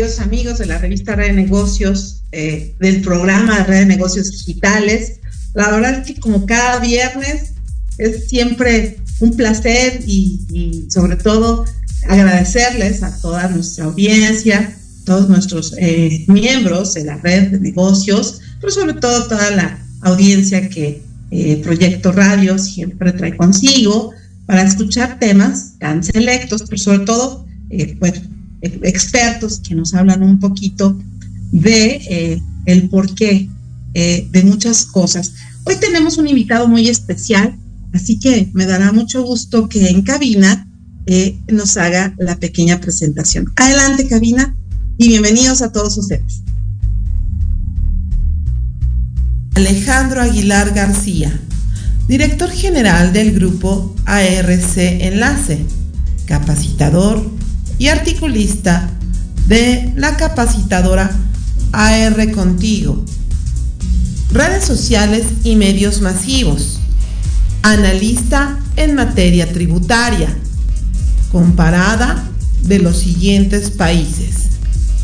Queridos amigos de la revista Red de Negocios, eh, del programa Red de Negocios Digitales. La verdad es que como cada viernes es siempre un placer y, sobre todo agradecerles a toda nuestra audiencia, todos nuestros eh, miembros de la red de negocios, pero sobre todo toda la audiencia que eh, Proyecto Radio siempre trae consigo para escuchar temas tan selectos, pero sobre todo eh, bueno, expertos que nos hablan un poquito de eh, el porqué eh, de muchas cosas. Hoy tenemos un invitado muy especial, así que me dará mucho gusto que en cabina nos haga la pequeña presentación. Adelante, cabina, y bienvenidos a todos ustedes. Alejandro Aguilar García, director general del grupo ARC Enlace, capacitador, y articulista de la capacitadora AR Contigo. Redes sociales y medios masivos. Analista en materia tributaria. Comparada de los siguientes países.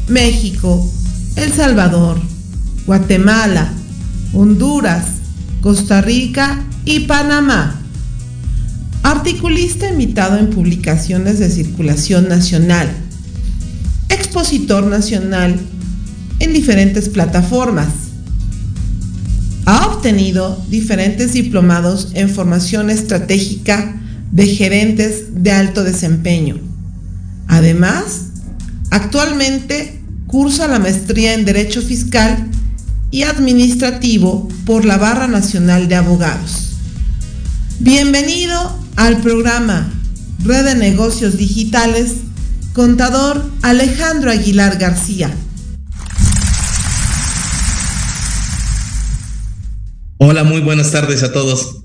México, El Salvador, Guatemala, Honduras, Costa Rica y Panamá articulista invitado en publicaciones de circulación nacional, expositor nacional en diferentes plataformas. Ha obtenido diferentes diplomados en formación estratégica de gerentes de alto desempeño. Además, actualmente cursa la maestría en Derecho Fiscal y Administrativo por la Barra Nacional de Abogados. Bienvenido al programa Red de Negocios Digitales, contador Alejandro Aguilar García. Hola, muy buenas tardes a todos.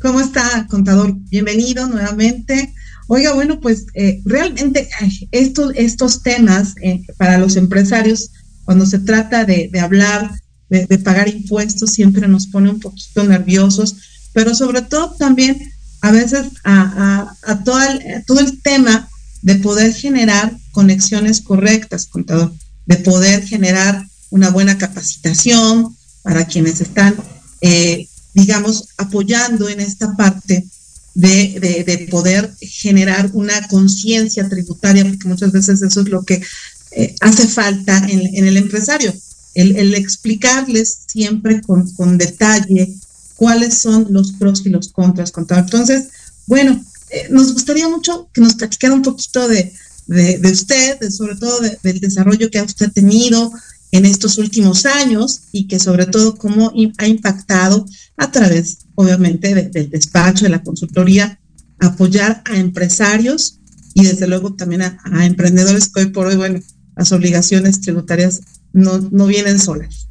¿Cómo está, contador? Bienvenido nuevamente. Oiga, bueno, pues eh, realmente estos, estos temas eh, para los empresarios, cuando se trata de, hablar, de, de, pagar impuestos, siempre nos pone un poquito nerviosos, pero sobre todo también a veces a, todo, el, todo el tema de poder generar conexiones correctas, contador, de poder generar una buena capacitación para quienes están, eh, digamos, apoyando en esta parte de, poder generar una conciencia tributaria, porque muchas veces eso es lo que eh, hace falta en, el empresario, el, explicarles siempre con, con detalle cuáles son los pros y los contras, contador. Entonces, bueno, eh, nos gustaría mucho que nos platicara un poquito de, usted, sobre todo del desarrollo que ha usted tenido en estos últimos años y que sobre todo cómo ha impactado a través, obviamente, del despacho, de la consultoría, apoyar a empresarios y desde luego también a, emprendedores que hoy por hoy, bueno, las obligaciones tributarias no, no vienen solas.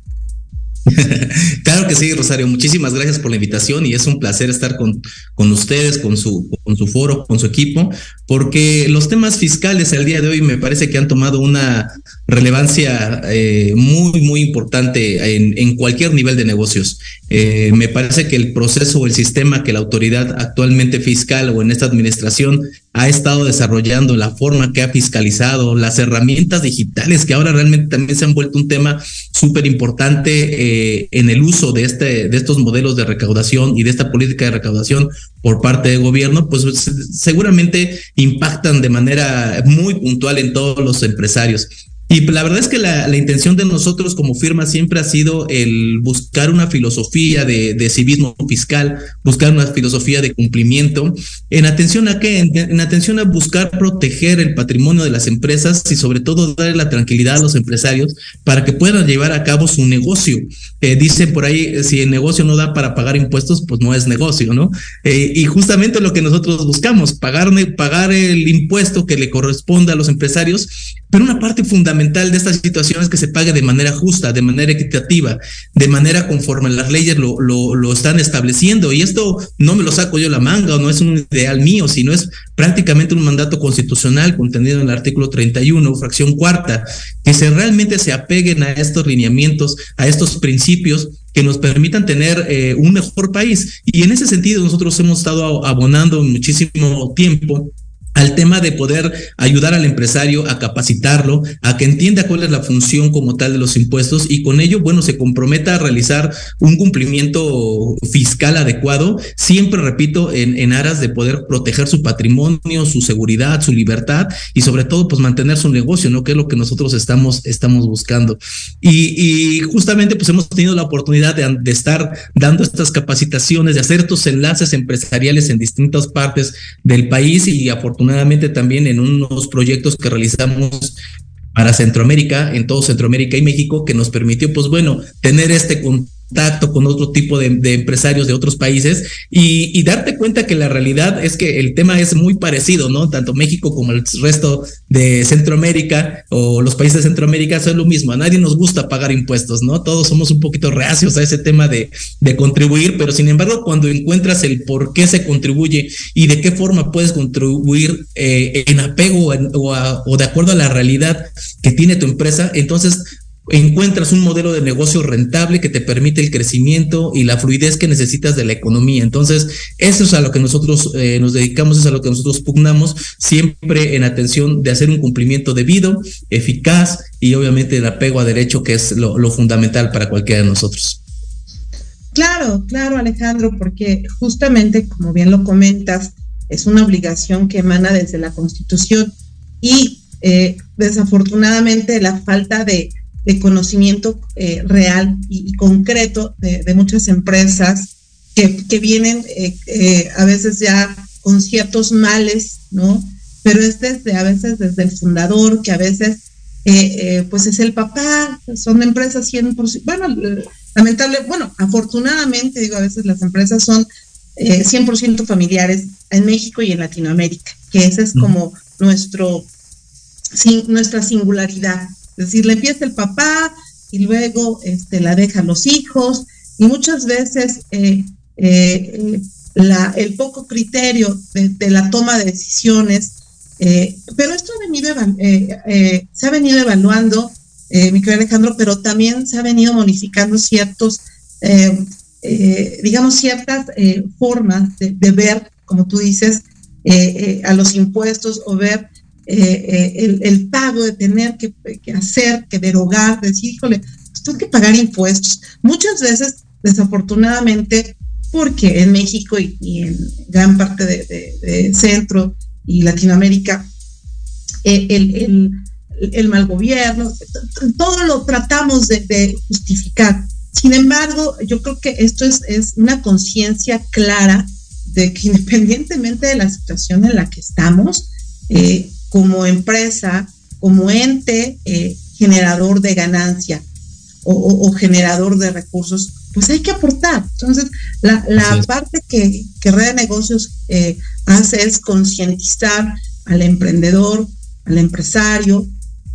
claro que sí, Rosario. Muchísimas gracias por la invitación y es un placer estar con, con ustedes, con su, con su foro, con su equipo, porque los temas fiscales el día de hoy me parece que han tomado una relevancia eh, muy, muy importante en, en, cualquier nivel de negocios. Eh, me parece que el proceso o el sistema que la autoridad actualmente fiscal o en esta administración ha estado desarrollando, la forma que ha fiscalizado, las herramientas digitales que ahora realmente también se han vuelto un tema súper importante eh, en el uso de, este, de estos modelos de recaudación y de esta política de recaudación por parte del gobierno, pues seguramente impactan de manera muy puntual en todos los empresarios. Y la verdad es que la, intención de nosotros como firma siempre ha sido el buscar una filosofía de, civismo fiscal, buscar una filosofía de cumplimiento, en atención a qué, en, atención a buscar proteger el patrimonio de las empresas y sobre todo darle la tranquilidad a los empresarios para que puedan llevar a cabo su negocio. Eh, por ahí, si el negocio no da para pagar impuestos, pues no es negocio, ¿no? Eh, y justamente lo que nosotros buscamos, pagar, pagar el impuesto que le corresponde a los empresarios, pero una parte fundamental de esta situación es que se pague de manera justa, de manera equitativa, de manera conforme las leyes lo, lo, están estableciendo. Y esto no me lo saco yo la manga o no es un ideal mío, sino es prácticamente un mandato constitucional contenido en el artículo 31, fracción cuarta, que se realmente se apeguen a estos lineamientos, a estos principios que nos permitan tener eh, un mejor país. Y en ese sentido nosotros hemos estado abonando muchísimo tiempo al tema de poder ayudar al empresario a capacitarlo, a que entienda cuál es la función como tal de los impuestos y con ello, bueno, se comprometa a realizar un cumplimiento fiscal adecuado, siempre, repito, en, en aras de poder proteger su patrimonio, su seguridad, su libertad y sobre todo, pues mantener su negocio, ¿no? Que es lo que nosotros estamos, estamos buscando. Y, y justamente, pues hemos tenido la oportunidad de, de estar dando estas capacitaciones, de hacer estos enlaces empresariales en distintas partes del país y afortunadamente afortunadamente también en unos proyectos que realizamos para Centroamérica, en todo Centroamérica y México, que nos permitió, pues bueno, tener este contacto con otro tipo de, empresarios de otros países y, darte cuenta que la realidad es que el tema es muy parecido, ¿no? Tanto México como el resto de Centroamérica o los países de Centroamérica son lo mismo. A nadie nos gusta pagar impuestos, ¿no? Todos somos un poquito reacios a ese tema de, de contribuir, pero sin embargo, cuando encuentras el por qué se contribuye y de qué forma puedes contribuir eh, en apego o de acuerdo a la realidad que tiene tu empresa, entonces encuentras un modelo de negocio rentable que te permite el crecimiento y la fluidez que necesitas de la economía. Entonces, eso es a lo que nosotros eh, nos dedicamos, es a lo que nosotros pugnamos, siempre en atención de hacer un cumplimiento debido, eficaz y obviamente el apego a derecho, que es lo, fundamental para cualquiera de nosotros. Claro, claro, Alejandro, porque justamente, como bien lo comentas, es una obligación que emana desde la Constitución y eh, desafortunadamente la falta de de conocimiento eh, real y, concreto de, muchas empresas que, vienen eh, eh, a veces ya con ciertos males, ¿no? Pero es desde, a veces desde el fundador, que a veces pues es el papá, son empresas 100%, bueno, lamentable, bueno, afortunadamente, digo, a veces las empresas son 100% familiares en México y en Latinoamérica, que ese es como nuestro, nuestra singularidad, es decir, le empieza el papá y luego este, la dejan los hijos y muchas veces eh, eh, la, el poco criterio de, la toma de decisiones, eh, pero esto ha venido, se ha venido evaluando, mi querido Alejandro, pero también se ha venido modificando ciertos, digamos, ciertas formas de, de, ver, como tú dices, a los impuestos o ver eh, eh, el, pago de tener que, hacer, que derogar, decir, híjole, pues tengo que pagar impuestos. Muchas veces, desafortunadamente, porque en México y, en gran parte de, Centro y Latinoamérica, eh, el, el, mal gobierno, todo lo tratamos de, justificar. Sin embargo, yo creo que esto es, es una conciencia clara de que independientemente de la situación en la que estamos, eh, como empresa, como ente eh, generador de ganancia o, generador de recursos, pues hay que aportar. Entonces, la, parte que, que Red de Negocios eh, hace es concientizar al emprendedor, al empresario,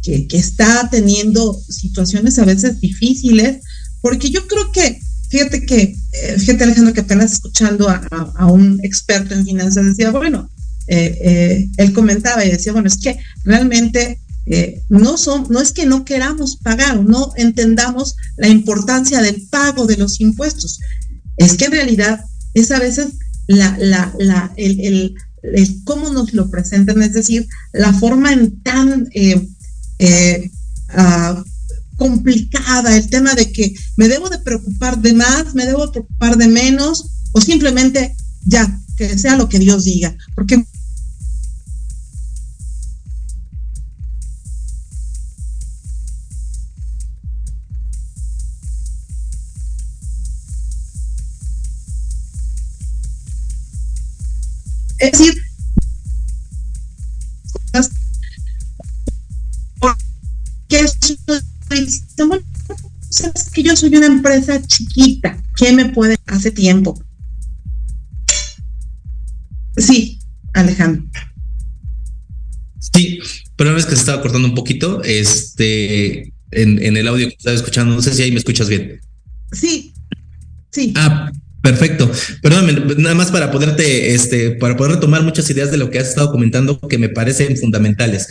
que, está teniendo situaciones a veces difíciles, porque yo creo que, fíjate que, eh, fíjate Alejandro, que apenas escuchando a, a un experto en finanzas decía, bueno, eh, eh, él comentaba y decía, bueno, es que realmente eh, no, son, no es que no queramos pagar, no entendamos la importancia del pago de los impuestos, es que en realidad es a veces la, la, la, el, cómo nos lo presentan, es decir, la forma en tan eh, eh, ah, complicada, el tema de que me debo de preocupar de más, me debo preocupar de menos, o simplemente ya, que sea lo que Dios diga, porque decir, que que yo soy una empresa chiquita, ¿qué me puede hace tiempo? Sí, Alejandro. Sí, pero una vez que se estaba cortando un poquito, este, en, en el audio que estaba escuchando, no sé si ahí me escuchas bien. Sí, sí. Ah, Perfecto. Perdóname, nada más para poderte, este, para poder retomar muchas ideas de lo que has estado comentando que me parecen fundamentales.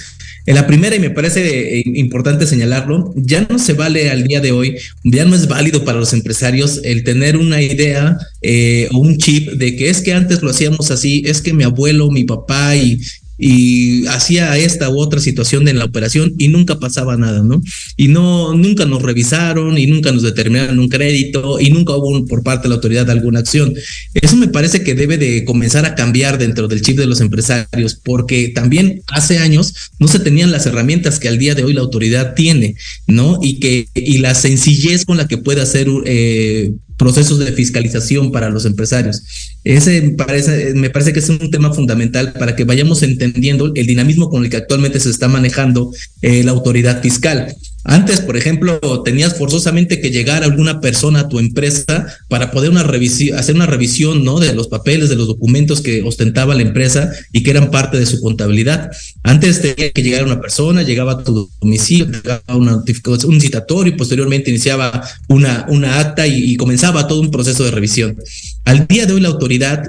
En la primera, y me parece eh, importante señalarlo, ya no se vale al día de hoy, ya no es válido para los empresarios el tener una idea eh, o un chip de que es que antes lo hacíamos así, es que mi abuelo, mi papá y, y hacía esta u otra situación en la operación y nunca pasaba nada, ¿no? Y no, nunca nos revisaron y nunca nos determinaron un crédito y nunca hubo por parte de la autoridad alguna acción. Eso me parece que debe de comenzar a cambiar dentro del chip de los empresarios, porque también hace años no se tenían las herramientas que al día de hoy la autoridad tiene, ¿no? Y que, y la sencillez con la que puede hacer eh, procesos de fiscalización para los empresarios. Ese me parece, me parece que es un tema fundamental para que vayamos entendiendo el dinamismo con el que actualmente se está manejando eh, la autoridad fiscal. Antes, por ejemplo, tenías forzosamente que llegar alguna persona a tu empresa para poder una hacer una revisión ¿no? de los papeles, de los documentos que ostentaba la empresa y que eran parte de su contabilidad. Antes tenía que llegar una persona, llegaba a tu domicilio, llegaba una un citatorio y posteriormente iniciaba una, una acta y comenzaba todo un proceso de revisión. Al día de hoy la autoridad,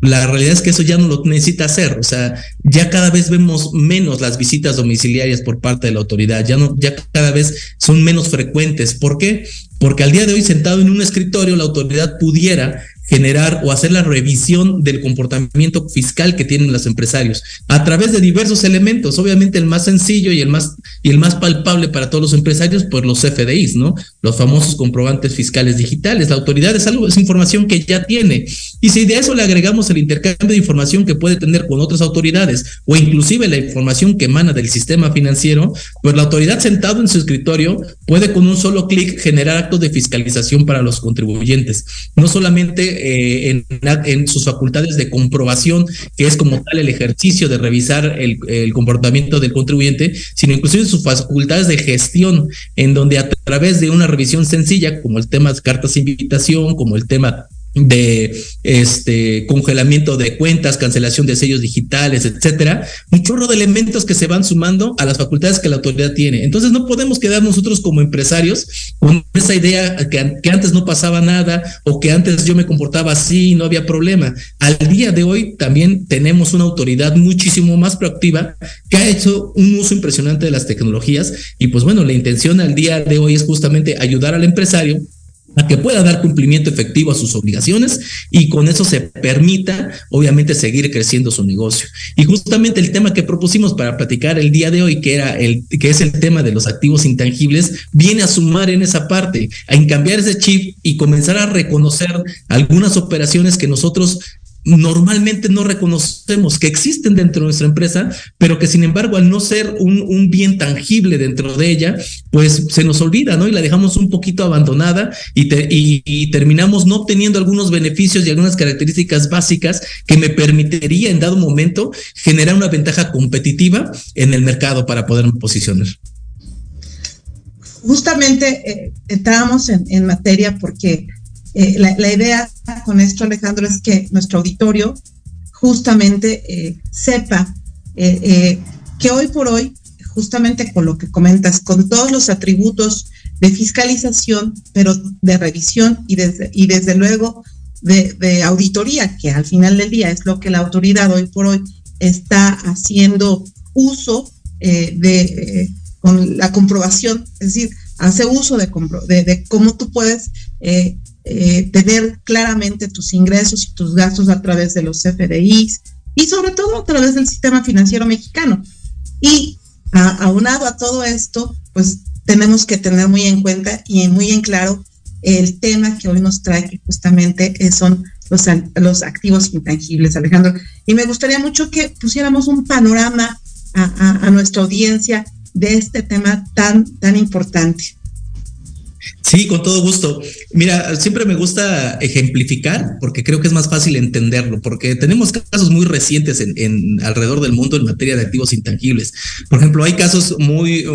la realidad es que eso ya no lo necesita hacer. O sea, ya cada vez vemos menos las visitas domiciliarias por parte de la autoridad. Ya no, ya cada vez son menos frecuentes. ¿Por qué? Porque al día de hoy sentado en un escritorio la autoridad pudiera generar o hacer la revisión del comportamiento fiscal que tienen los empresarios a través de diversos elementos. Obviamente el más sencillo y el más y el más palpable para todos los empresarios, pues los FDIs, ¿no? Los famosos comprobantes fiscales digitales. La autoridad es algo, es información que ya tiene. Y si de eso le agregamos el intercambio de información que puede tener con otras autoridades o inclusive la información que emana del sistema financiero, pues la autoridad sentado en su escritorio puede con un solo clic generar actos de fiscalización para los contribuyentes. No solamente eh, en, en, sus facultades de comprobación, que es como tal el ejercicio de revisar el, comportamiento del contribuyente, sino inclusive sus facultades de gestión, en donde a través de una revisión sencilla, como el tema de cartas de invitación, como el tema de este congelamiento de cuentas, cancelación de sellos digitales, etcétera, un chorro de elementos que se van sumando a las facultades que la autoridad tiene. Entonces no podemos quedar nosotros como empresarios con esa idea que, que antes no pasaba nada o que antes yo me comportaba así y no había problema. Al día de hoy también tenemos una autoridad muchísimo más proactiva que ha hecho un uso impresionante de las tecnologías y pues bueno, la intención al día de hoy es justamente ayudar al empresario a que pueda dar cumplimiento efectivo a sus obligaciones y con eso se permita, obviamente, seguir creciendo su negocio. Y justamente el tema que propusimos para platicar el día de hoy, que era el que es el tema de los activos intangibles, viene a sumar en esa parte, a cambiar ese chip y comenzar a reconocer algunas operaciones que nosotros normalmente no reconocemos que existen dentro de nuestra empresa, pero que sin embargo al no ser un, bien tangible dentro de ella, pues se nos olvida, ¿no? Y la dejamos un poquito abandonada y, te, y, terminamos no obteniendo algunos beneficios y algunas características básicas que me permitiría en dado momento generar una ventaja competitiva en el mercado para poderme posicionar. Justamente eh, entramos en, en materia porque eh, la, idea con esto, Alejandro, es que nuestro auditorio justamente eh, sepa eh, que hoy por hoy, justamente con lo que comentas, con todos los atributos de fiscalización, pero de revisión y desde, y desde luego de, de auditoría, que al final del día es lo que la autoridad hoy por hoy está haciendo uso de con la comprobación, es decir, hace uso de, de, de cómo tú puedes eh, eh, tener claramente tus ingresos y tus gastos a través de los FDIs, y sobre todo a través del sistema financiero mexicano. Y aunado a todo esto, pues tenemos que tener muy en cuenta y muy en claro el tema que hoy nos trae, que justamente son los, los activos intangibles, Alejandro. Y me gustaría mucho que pusiéramos un panorama a, a nuestra audiencia de este tema tan, tan importante. Sí, con todo gusto. Mira, siempre me gusta ejemplificar porque creo que es más fácil entenderlo, porque tenemos casos muy recientes en, alrededor del mundo en materia de activos intangibles. Por ejemplo, hay casos muy,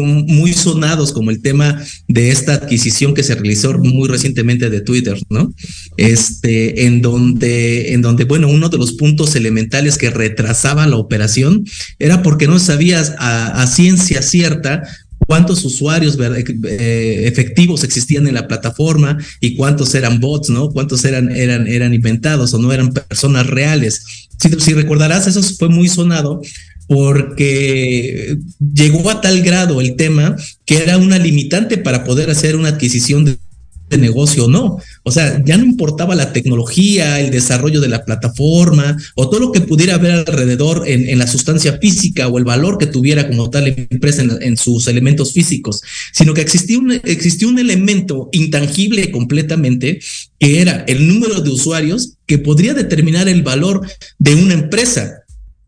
sonados como el tema de esta adquisición que se realizó muy recientemente de Twitter, ¿no? Este, en donde, en donde, bueno, uno de los puntos elementales que retrasaba la operación era porque no sabías a ciencia cierta cuántos usuarios eh, efectivos existían en la plataforma y cuántos eran bots, ¿no? Cuántos eran, eran, eran inventados o no eran personas reales. Si, si recordarás, eso fue muy sonado porque llegó a tal grado el tema que era una limitante para poder hacer una adquisición de de negocio o no. O sea, ya no importaba la tecnología, el desarrollo de la plataforma o todo lo que pudiera haber alrededor en, la sustancia física o el valor que tuviera como tal empresa en, sus elementos físicos, sino que existía un, existía un elemento intangible completamente que era el número de usuarios que podría determinar el valor de una empresa.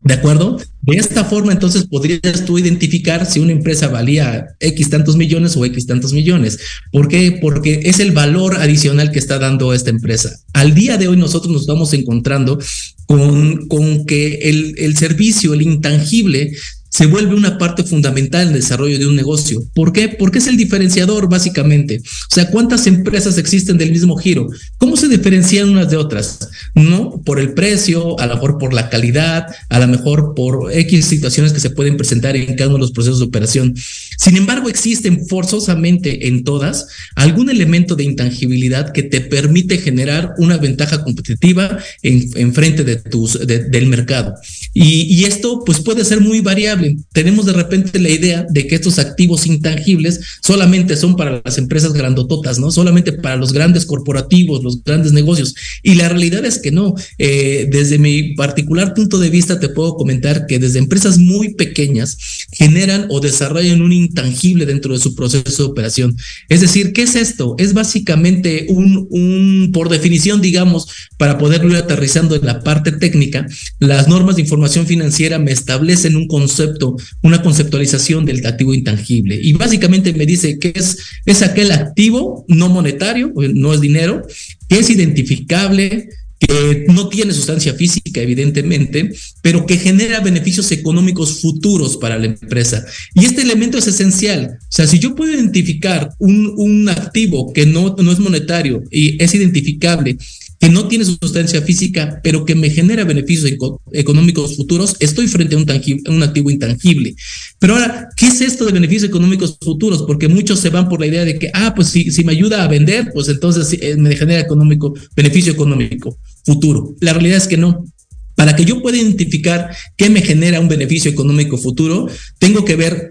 ¿De acuerdo? De esta forma, entonces podrías tú identificar si una empresa valía X tantos millones o X tantos millones. ¿Por qué? Porque es el valor adicional que está dando esta empresa. Al día de hoy nosotros nos estamos encontrando con, con que el, el servicio, el intangible, se vuelve una parte fundamental en el desarrollo de un negocio. ¿Por qué? Porque es el diferenciador, básicamente. O sea, ¿cuántas empresas existen del mismo giro? ¿Cómo se diferencian unas de otras? No por el precio, a lo mejor por la calidad, a lo mejor por X situaciones que se pueden presentar en cada uno de los procesos de operación. Sin embargo, existen forzosamente en todas algún elemento de intangibilidad que te permite generar una ventaja competitiva en, frente de tus, del mercado. Y, y esto pues puede ser muy variable tenemos de repente la idea de que estos activos intangibles solamente son para las empresas grandototas, ¿no? Solamente para los grandes corporativos, los grandes negocios. Y la realidad es que no. Eh, desde mi particular punto de vista te puedo comentar que desde empresas muy pequeñas generan o desarrollan un intangible dentro de su proceso de operación. Es decir, ¿qué es esto? Es básicamente un, por definición, digamos, para poderlo ir aterrizando en la parte técnica, las normas de información financiera me establecen un concepto una conceptualización del activo intangible. Y básicamente me dice que es, es aquel activo no monetario, no es dinero, que es identificable, que no tiene sustancia física, evidentemente, pero que genera beneficios económicos futuros para la empresa. Y este elemento es esencial. O sea, si yo puedo identificar un, un activo que no, no es monetario y es identificable que no tiene sustancia física, pero que me genera beneficios económicos futuros, estoy frente a un, un activo intangible. Pero ahora, ¿qué es esto de beneficios económicos futuros? Porque muchos se van por la idea de que, ah, pues si, me ayuda a vender, pues entonces eh, me genera económico, beneficio económico futuro. La realidad es que no. Para que yo pueda identificar qué me genera un beneficio económico futuro, tengo que ver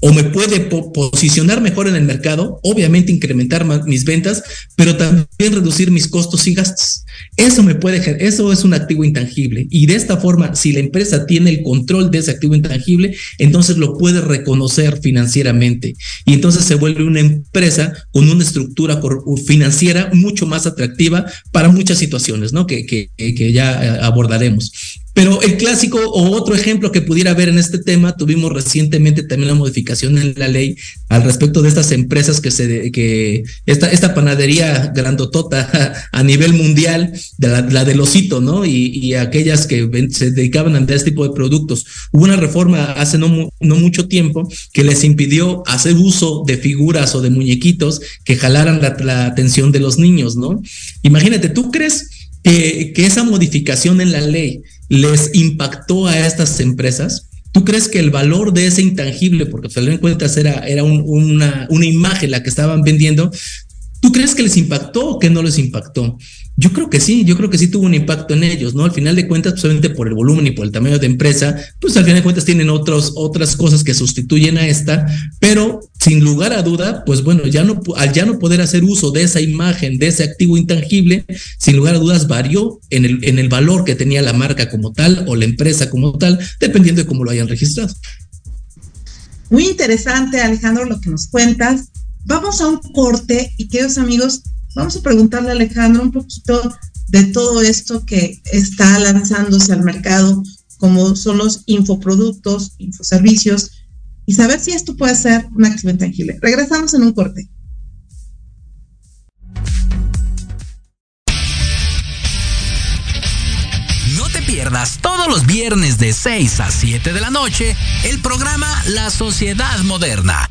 o me puede posicionar mejor en el mercado, obviamente incrementar mis ventas, pero también reducir mis costos y gastos. Eso me puede, eso es un activo intangible. Y de esta forma, si la empresa tiene el control de ese activo intangible, entonces lo puede reconocer financieramente. Y entonces se vuelve una empresa con una estructura financiera mucho más atractiva para muchas situaciones, ¿no? Que, que, ya eh, abordaremos. Pero el clásico o otro ejemplo que pudiera haber en este tema, tuvimos recientemente también la modificación en la ley al respecto de estas empresas que se, que esta, esta panadería grandotota a nivel mundial, de la, la del osito, ¿no? Y, y, aquellas que se dedicaban a este tipo de productos. Hubo una reforma hace no, no mucho tiempo que les impidió hacer uso de figuras o de muñequitos que jalaran la, la atención de los niños, ¿no? Imagínate, ¿tú crees que, que esa modificación en la ley les impactó a estas empresas? ¿Tú crees que el valor de ese intangible, porque al en cuentas era, era una, una imagen la que estaban vendiendo, ¿Tú crees que les impactó o que no les impactó? Yo creo que sí, yo creo que sí tuvo un impacto en ellos, ¿no? Al final de cuentas, pues obviamente por el volumen y por el tamaño de empresa, pues al final de cuentas tienen otros, otras cosas que sustituyen a esta, pero sin lugar a duda, pues bueno, ya no, al ya no poder hacer uso de esa imagen, de ese activo intangible, sin lugar a dudas varió en el, en el valor que tenía la marca como tal o la empresa como tal, dependiendo de cómo lo hayan registrado. Muy interesante, Alejandro, lo que nos cuentas. Vamos a un corte y queridos amigos, vamos a preguntarle a Alejandro un poquito de todo esto que está lanzándose al mercado, como son los infoproductos, infoservicios, y saber si esto puede ser un activo intangible. Regresamos en un corte. No te pierdas todos los viernes de 6 a 7 de la noche el programa La Sociedad Moderna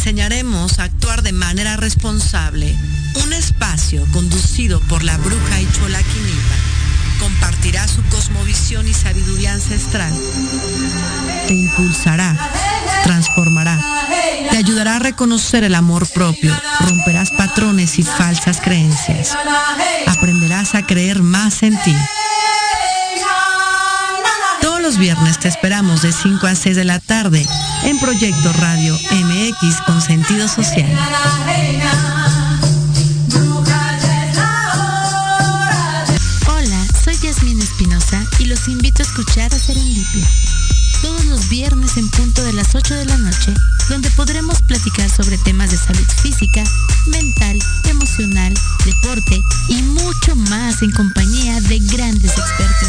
Enseñaremos a actuar de manera responsable. Un espacio conducido por la bruja Ichola Quinipa compartirá su cosmovisión y sabiduría ancestral. Te impulsará, transformará, te ayudará a reconocer el amor propio, romperás patrones y falsas creencias. Aprenderás a creer más en ti viernes te esperamos de 5 a 6 de la tarde en Proyecto Radio MX con sentido social. Hola, soy Yasmín Espinosa y los invito a escuchar a Serendipia. Todos los viernes en punto de las 8 de la noche, donde podremos platicar sobre temas de salud física, mental, emocional, deporte y mucho más en compañía de grandes expertos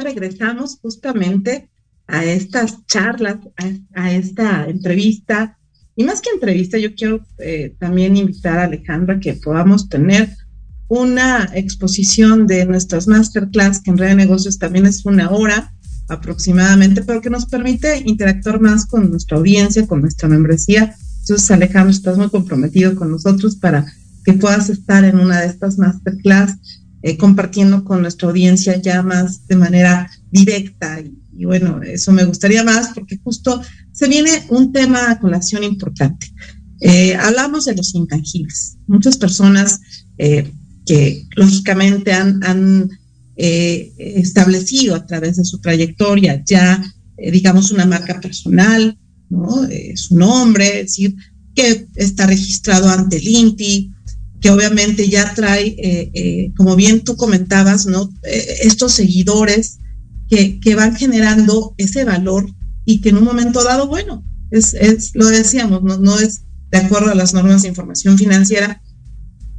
Regresamos justamente a estas charlas, a, esta entrevista. Y más que entrevista, yo quiero eh, también invitar a Alejandra a que podamos tener una exposición de nuestras masterclass, que en Red de Negocios también es una hora aproximadamente, pero que nos permite interactuar más con nuestra audiencia, con nuestra membresía. Entonces, Alejandro, estás muy comprometido con nosotros para que puedas estar en una de estas masterclass eh, compartiendo con nuestra audiencia ya más de manera directa. Y, bueno, eso me gustaría más porque justo se viene un tema a colación importante. Eh, hablamos de los intangibles. Muchas personas eh, que lógicamente han, han establecido a través de su trayectoria ya, digamos, una marca personal, ¿no? su nombre, es decir, que está registrado ante el INPI, que obviamente ya trae, eh, eh, como bien tú comentabas. Eh, estos seguidores que, van generando ese valor y que en un momento dado, bueno, es, es lo decíamos, no es de acuerdo a las normas de información financiera,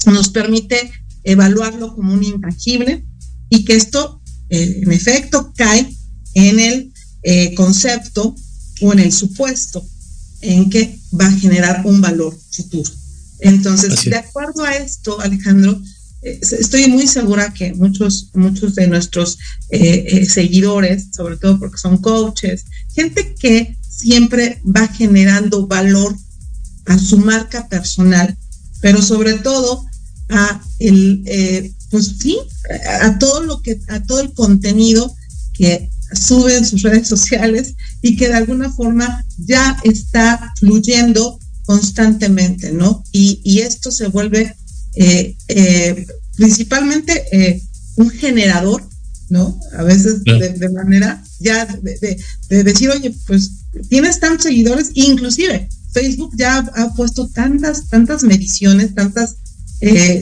nos permite evaluarlo como un intangible y que esto, en efecto, cae en el concepto o en el supuesto en que va a generar un valor futuro. Entonces, de acuerdo a esto, Alejandro, eh, estoy muy segura que muchos, muchos de nuestros eh, eh, seguidores, sobre todo porque son coaches, gente que siempre va generando valor a su marca personal, pero sobre todo a el, pues sí, a todo lo que, a todo el contenido que sube en sus redes sociales y que de alguna forma ya está fluyendo constantemente, ¿no? Y, esto se vuelve eh, eh, principalmente eh, un generador, ¿no? A veces de, manera ya de, decir, oye, pues tienes tantos seguidores, inclusive Facebook ya ha, puesto tantas, tantas mediciones, tantas,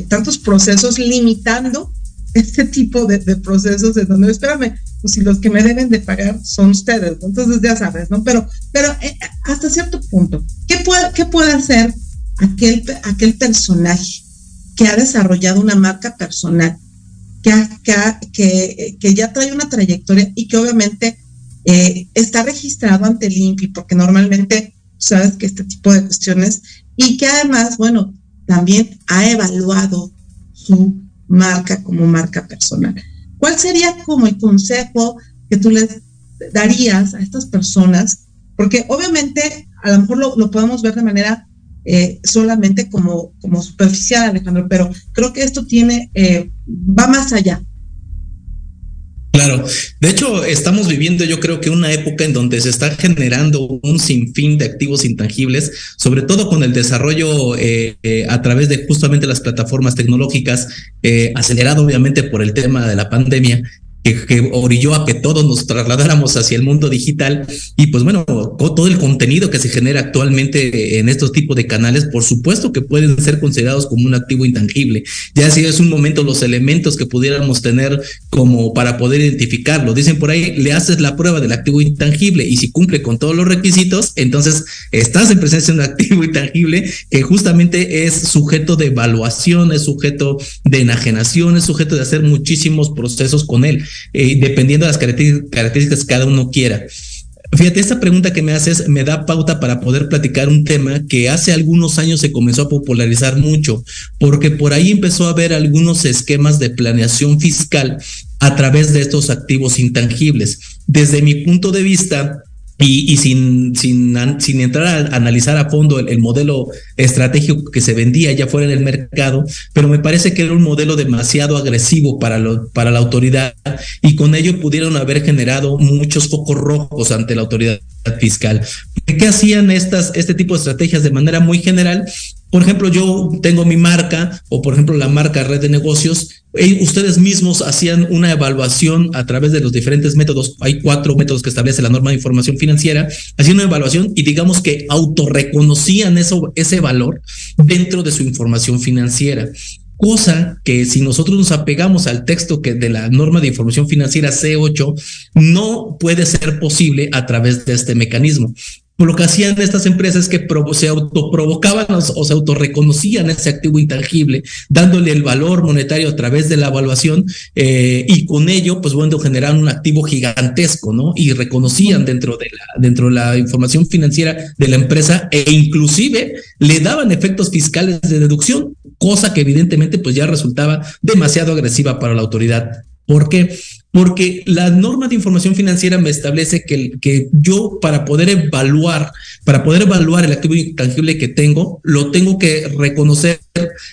tantos procesos limitando este tipo de, procesos en donde, espérame, pues si los que me deben de pagar son ustedes, entonces ya sabes, ¿no? Pero, pero eh, hasta cierto punto, ¿qué puede, qué puede hacer aquel, aquel personaje que ha desarrollado una marca personal, que, que, que, ya trae una trayectoria y que obviamente eh, está registrado ante el INPI, porque normalmente sabes que este tipo de cuestiones, y que además, bueno, también ha evaluado su marca como marca personal. ¿Cuál sería como el consejo que tú les darías a estas personas? Porque obviamente a lo mejor lo, podemos ver de manera eh, solamente como, como superficial, Alejandro, pero creo que esto tiene, eh, va más allá. Claro, de hecho estamos viviendo yo creo que una época en donde se está generando un sinfín de activos intangibles, sobre todo con el desarrollo eh, eh, a través de justamente las plataformas tecnológicas, eh, acelerado obviamente por el tema de la pandemia, que, orilló a que todos nos trasladáramos hacia el mundo digital y pues bueno, todo el contenido que se genera actualmente en estos tipos de canales, por supuesto que pueden ser considerados como un activo intangible. Ya si es un momento los elementos que pudiéramos tener como para poder identificarlo. Dicen por ahí, le haces la prueba del activo intangible y si cumple con todos los requisitos, entonces estás en presencia de un activo intangible que justamente es sujeto de evaluación, es sujeto de enajenación, es sujeto de hacer muchísimos procesos con él. Eh, dependiendo de las características que cada uno quiera. Fíjate, esta pregunta que me haces me da pauta para poder platicar un tema que hace algunos años se comenzó a popularizar mucho, porque por ahí empezó a haber algunos esquemas de planeación fiscal a través de estos activos intangibles. Desde mi punto de vista, y, sin, sin, sin, entrar a analizar a fondo el, modelo estratégico que se vendía ya fuera en el mercado, pero me parece que era un modelo demasiado agresivo para, lo, para la autoridad y con ello pudieron haber generado muchos focos rojos ante la autoridad fiscal. ¿Qué hacían estas, este tipo de estrategias de manera muy general? Por ejemplo, yo tengo mi marca o por ejemplo la marca Red de Negocios. ustedes mismos hacían una evaluación a través de los diferentes métodos. Hay cuatro métodos que establece la norma de información financiera. Hacían una evaluación y digamos que autorreconocían eso, ese valor dentro de su información financiera. Cosa que si nosotros nos apegamos al texto que de la norma de información financiera C8, no puede ser posible a través de este mecanismo lo que hacían estas empresas que se autoprovocaban o, se autorreconocían ese activo intangible, dándole el valor monetario a través de la evaluación eh, y con ello, pues bueno, generaron un activo gigantesco, ¿no? Y reconocían dentro de la, dentro de la información financiera de la empresa e inclusive le daban efectos fiscales de deducción, cosa que evidentemente pues ya resultaba demasiado agresiva para la autoridad. ¿Por qué? Porque la norma de información financiera me establece que, que yo para poder evaluar, para poder evaluar el activo intangible que tengo, lo tengo que reconocer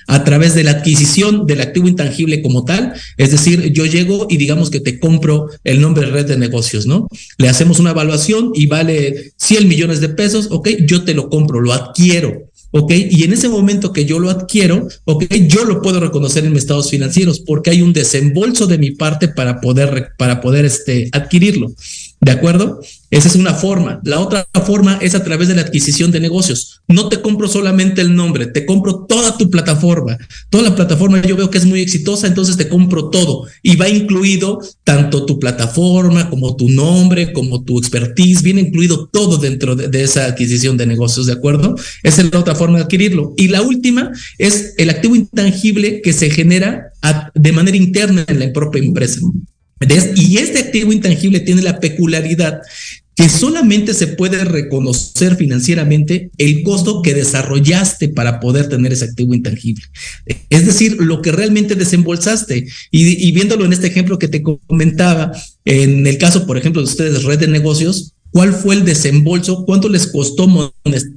a través de la adquisición del activo intangible como tal. Es decir, yo llego y digamos que te compro el nombre de red de negocios, ¿no? Le hacemos una evaluación y vale 100 millones de pesos, ok, yo te lo compro, lo adquiero. ¿Ok? Y en ese momento que yo lo adquiero, ¿ok? Yo lo puedo reconocer en mis estados financieros porque hay un desembolso de mi parte para poder, para poder este, adquirirlo. ¿De acuerdo? Esa es una forma. La otra forma es a través de la adquisición de negocios. No te compro solamente el nombre, te compro toda tu plataforma. Toda la plataforma yo veo que es muy exitosa, entonces te compro todo. Y va incluido tanto tu plataforma como tu nombre, como tu expertise, viene incluido todo dentro de, esa adquisición de negocios, ¿de acuerdo? Esa es la otra forma de adquirirlo. Y la última es el activo intangible que se genera de manera interna en la propia empresa. Y este activo intangible tiene la peculiaridad que solamente se puede reconocer financieramente el costo que desarrollaste para poder tener ese activo intangible. Es decir, lo que realmente desembolsaste. Y, viéndolo en este ejemplo que te comentaba, en el caso, por ejemplo, de ustedes, red de negocios, ¿Cuál fue el desembolso? ¿Cuánto les costó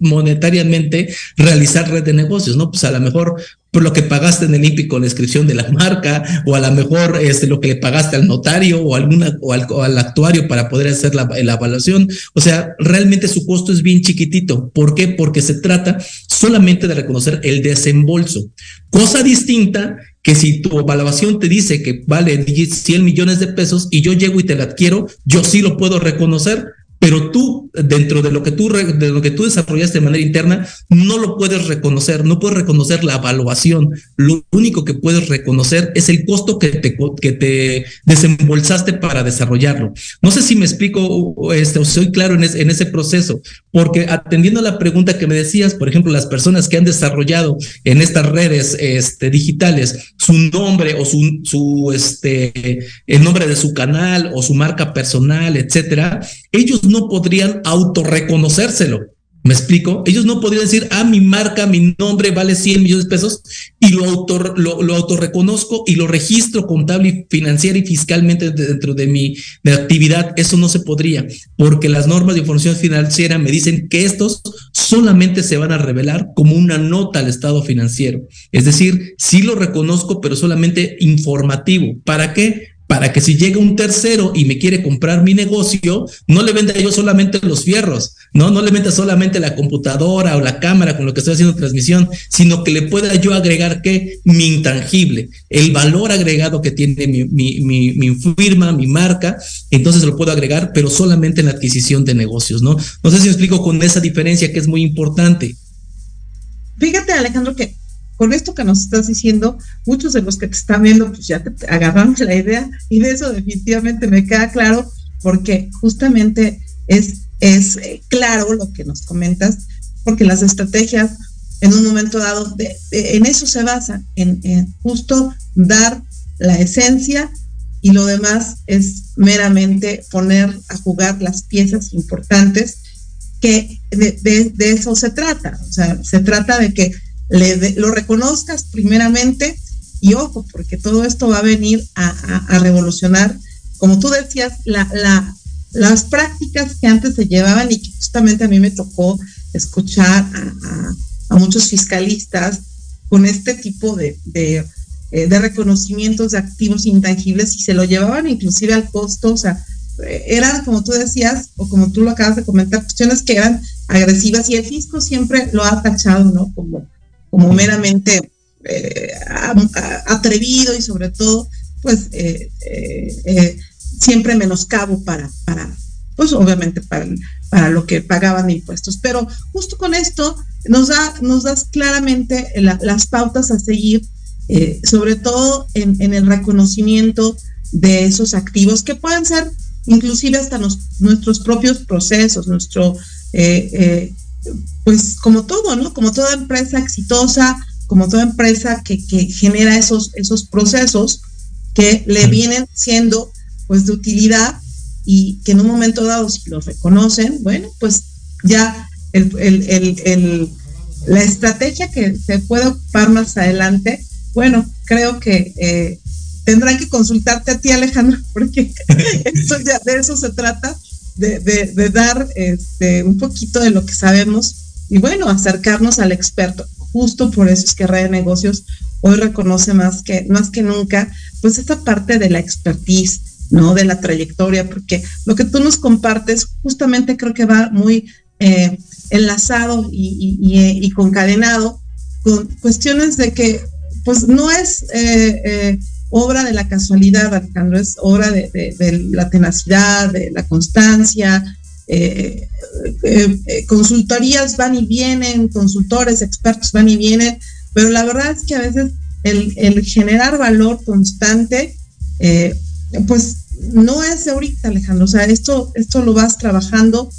monetariamente realizar red de negocios? No, pues a lo mejor por lo que pagaste en el INPI con la inscripción de la marca, o a lo mejor este, lo que le pagaste al notario o, alguna, o, al, actuario para poder hacer la, la, evaluación. O sea, realmente su costo es bien chiquitito. ¿Por qué? Porque se trata solamente de reconocer el desembolso. Cosa distinta que si tu evaluación te dice que vale 100 millones de pesos y yo llego y te la adquiero, yo sí lo puedo reconocer pero tú, dentro de lo que tú, de lo que tú desarrollaste de manera interna, no lo puedes reconocer, no puedes reconocer la evaluación. Lo único que puedes reconocer es el costo que te, que te desembolsaste para desarrollarlo. No sé si me explico este, o soy claro en, en ese proceso, porque atendiendo a la pregunta que me decías, por ejemplo, las personas que han desarrollado en estas redes este, digitales su nombre o su, su, este, el nombre de su canal o su marca personal, etcétera, ellos no podrían autorreconocérselo. ¿Me explico? Ellos no podrían decir, ah, mi marca, mi nombre vale 100 millones de pesos y lo, auto, lo, lo autorreconozco y lo registro contable y financiera y fiscalmente dentro de mi de actividad. Eso no se podría porque las normas de información financiera me dicen que estos solamente se van a revelar como una nota al estado financiero. Es decir, sí lo reconozco, pero solamente informativo. ¿Para qué? Para que si llega un tercero y me quiere comprar mi negocio, no le venda yo solamente los fierros, no, no le venda solamente la computadora o la cámara con lo que estoy haciendo transmisión, sino que le pueda yo agregar que mi intangible, el valor agregado que tiene mi, mi, mi, firma, mi marca, entonces lo puedo agregar, pero solamente en la adquisición de negocios, ¿no? No sé si me explico con esa diferencia que es muy importante. Fíjate, Alejandro, que con esto que nos estás diciendo, muchos de los que te están viendo, pues ya te agarramos la idea y de eso definitivamente me queda claro, porque justamente es, es eh, claro lo que nos comentas, porque las estrategias en un momento dado, en eso se basan, en, justo dar la esencia y lo demás es meramente poner a jugar las piezas importantes que de, de, eso se trata. O sea, se trata de que lo reconozcas primeramente y ojo, porque todo esto va a venir a, revolucionar, como tú decías, la, la, las prácticas que antes se llevaban y que justamente a mí me tocó escuchar a, muchos fiscalistas con este tipo eh, de, reconocimientos de activos intangibles y se lo llevaban inclusive al costo, o sea, eh, eran, como tú decías, o como tú lo acabas de comentar, cuestiones que eran agresivas y el fisco siempre lo ha tachado, ¿no? Como como meramente eh, atrevido y sobre todo, pues eh, eh, siempre menoscabo para, para, pues obviamente para, para lo que pagaban impuestos. Pero justo con esto nos, da, nos das claramente las pautas a seguir, sobre todo en, en, el reconocimiento de esos activos que pueden ser inclusive hasta nuestros propios procesos, nuestro pues como todo, ¿no? Como toda empresa exitosa, como toda empresa que, genera esos, esos procesos que le vienen siendo pues de utilidad y que en un momento dado si los reconocen, bueno, pues ya el, la estrategia que se puede ocupar más adelante, bueno, creo que eh, tendrán que consultarte a ti, Alejandro, porque eso ya, de eso se trata, de, dar este, un poquito de lo que sabemos y bueno, acercarnos al experto. Justo por eso es que Red de Negocios hoy reconoce más que, más que nunca, pues esta parte de la expertise, ¿no? De la trayectoria, porque lo que tú nos compartes justamente creo que va muy eh, enlazado y, concadenado con cuestiones de que, pues no es eh, eh, obra de la casualidad, Alejandro, es obra de, la tenacidad, de la constancia, eh, eh, eh, consultorías van y vienen, consultores, expertos van y vienen, pero la verdad es que a veces el, generar valor constante, pues no es ahorita, Alejandro, o sea, esto, esto lo vas trabajando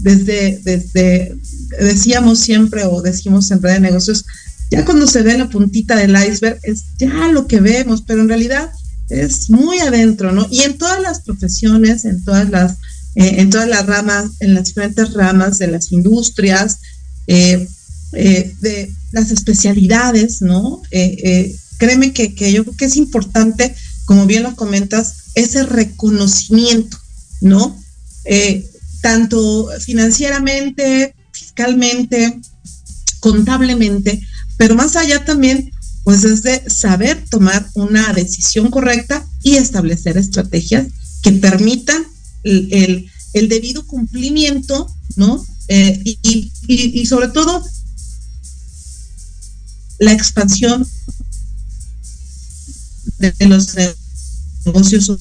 desde, desde, decíamos siempre o decimos en red de negocios, ya cuando se ve la puntita del iceberg es ya lo que vemos, pero en realidad es muy adentro, ¿no? Y en todas las profesiones, en todas las en todas las ramas, en las diferentes ramas de las industrias, de las especialidades, ¿no? créeme que, que yo creo que es importante, como bien lo comentas, ese reconocimiento, ¿no? tanto financieramente, fiscalmente, contablemente, pero más allá también, pues es de saber tomar una decisión correcta y establecer estrategias que permitan el, debido cumplimiento, ¿no? Eh, y, sobre todo la expansión de, los negocios.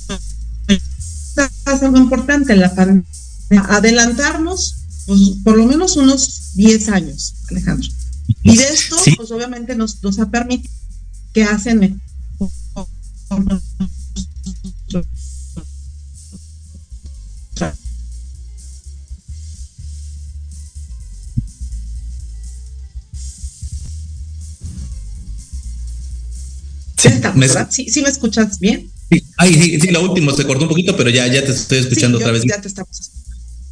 Es algo importante, la adelantarnos pues, por lo menos unos 10 años, Alejandro. Y de esto, pues obviamente nos, nos ha permitido que hacen Sí, me, sí, sí, me escuchas bien. Sí, sí, sí, lo último se cortó un poquito, pero ya, ya te estoy escuchando otra vez. Ya te estamos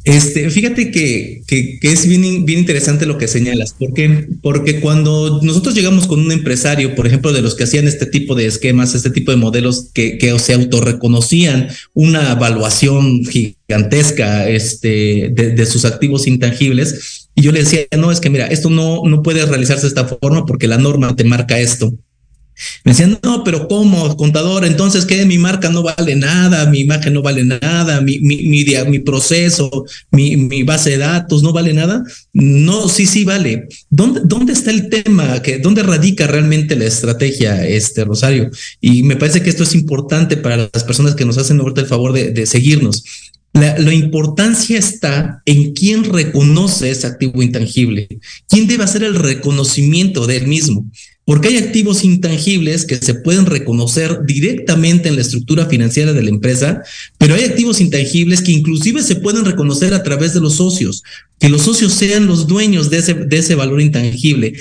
este, fíjate que, que, es bien, bien interesante lo que señalas, porque, porque cuando nosotros llegamos con un empresario, por ejemplo, de los que hacían este tipo de esquemas, este tipo de modelos que, que se autorreconocían una evaluación gigantesca este, de, sus activos intangibles, y yo le decía, no, es que mira, esto no, no puede realizarse de esta forma porque la norma te marca esto. Me decían, no, pero ¿cómo, contador? Entonces, ¿qué? Mi marca no vale nada, mi imagen no vale nada, mi, mi, mi, proceso, mi, mi, base de datos no vale nada. No, sí, sí vale. ¿Dónde, dónde está el tema? que ¿Dónde radica realmente la estrategia, este Rosario? Y me parece que esto es importante para las personas que nos hacen ahorita el favor de, de seguirnos. La, la, importancia está en quién reconoce ese activo intangible, quién debe hacer el reconocimiento del mismo porque hay activos intangibles que se pueden reconocer directamente en la estructura financiera de la empresa, pero hay activos intangibles que inclusive se pueden reconocer a través de los socios, que los socios sean los dueños de ese, de ese valor intangible,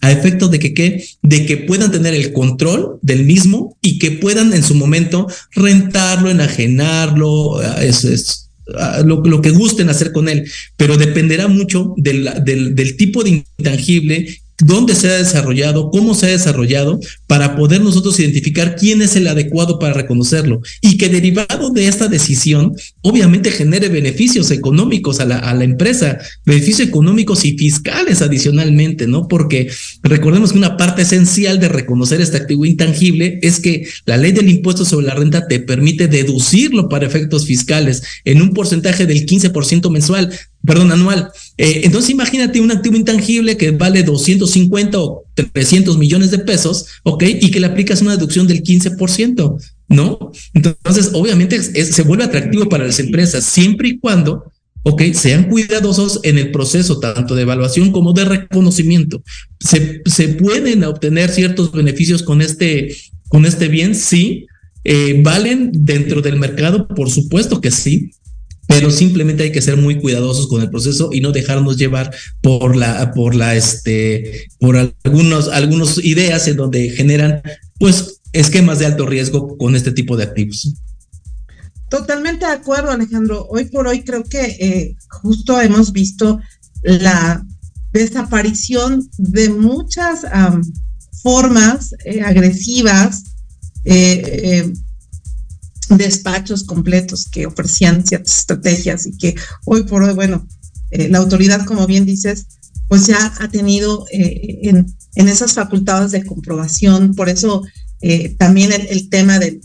a efecto de que, ¿qué? de que puedan tener el control del mismo y que puedan en su momento rentarlo, enajenarlo, es, lo, lo, que gusten hacer con él, pero dependerá mucho del, del, tipo de intangible dónde se ha desarrollado, cómo se ha desarrollado, para poder nosotros identificar quién es el adecuado para reconocerlo y que derivado de esta decisión, obviamente genere beneficios económicos a la, a la empresa, beneficios económicos y fiscales adicionalmente, ¿no? Porque recordemos que una parte esencial de reconocer este activo intangible es que la ley del impuesto sobre la renta te permite deducirlo para efectos fiscales en un porcentaje del 15% mensual perdón, anual. Eh, entonces imagínate un activo intangible que vale 250 o 300 millones de pesos, ¿ok? Y que le aplicas una deducción del 15%, ¿no? Entonces, obviamente se vuelve atractivo para las empresas siempre y cuando, ¿ok? Sean cuidadosos en el proceso tanto de evaluación como de reconocimiento. Se, pueden obtener ciertos beneficios con este, con este bien, sí. Eh, ¿Valen dentro del mercado? Por supuesto que sí, pero simplemente hay que ser muy cuidadosos con el proceso y no dejarnos llevar por la, por la, este, por algunos, algunas ideas en donde generan, pues, esquemas de alto riesgo con este tipo de activos. Totalmente de acuerdo, Alejandro. Hoy por hoy creo que eh, justo hemos visto la desaparición de muchas formas eh, agresivas, eh, despachos completos que ofrecían ciertas estrategias y que hoy por hoy, bueno, eh, la autoridad, como bien dices, pues ya ha tenido eh, en, en, esas facultades de comprobación, por eso eh, también el, tema de,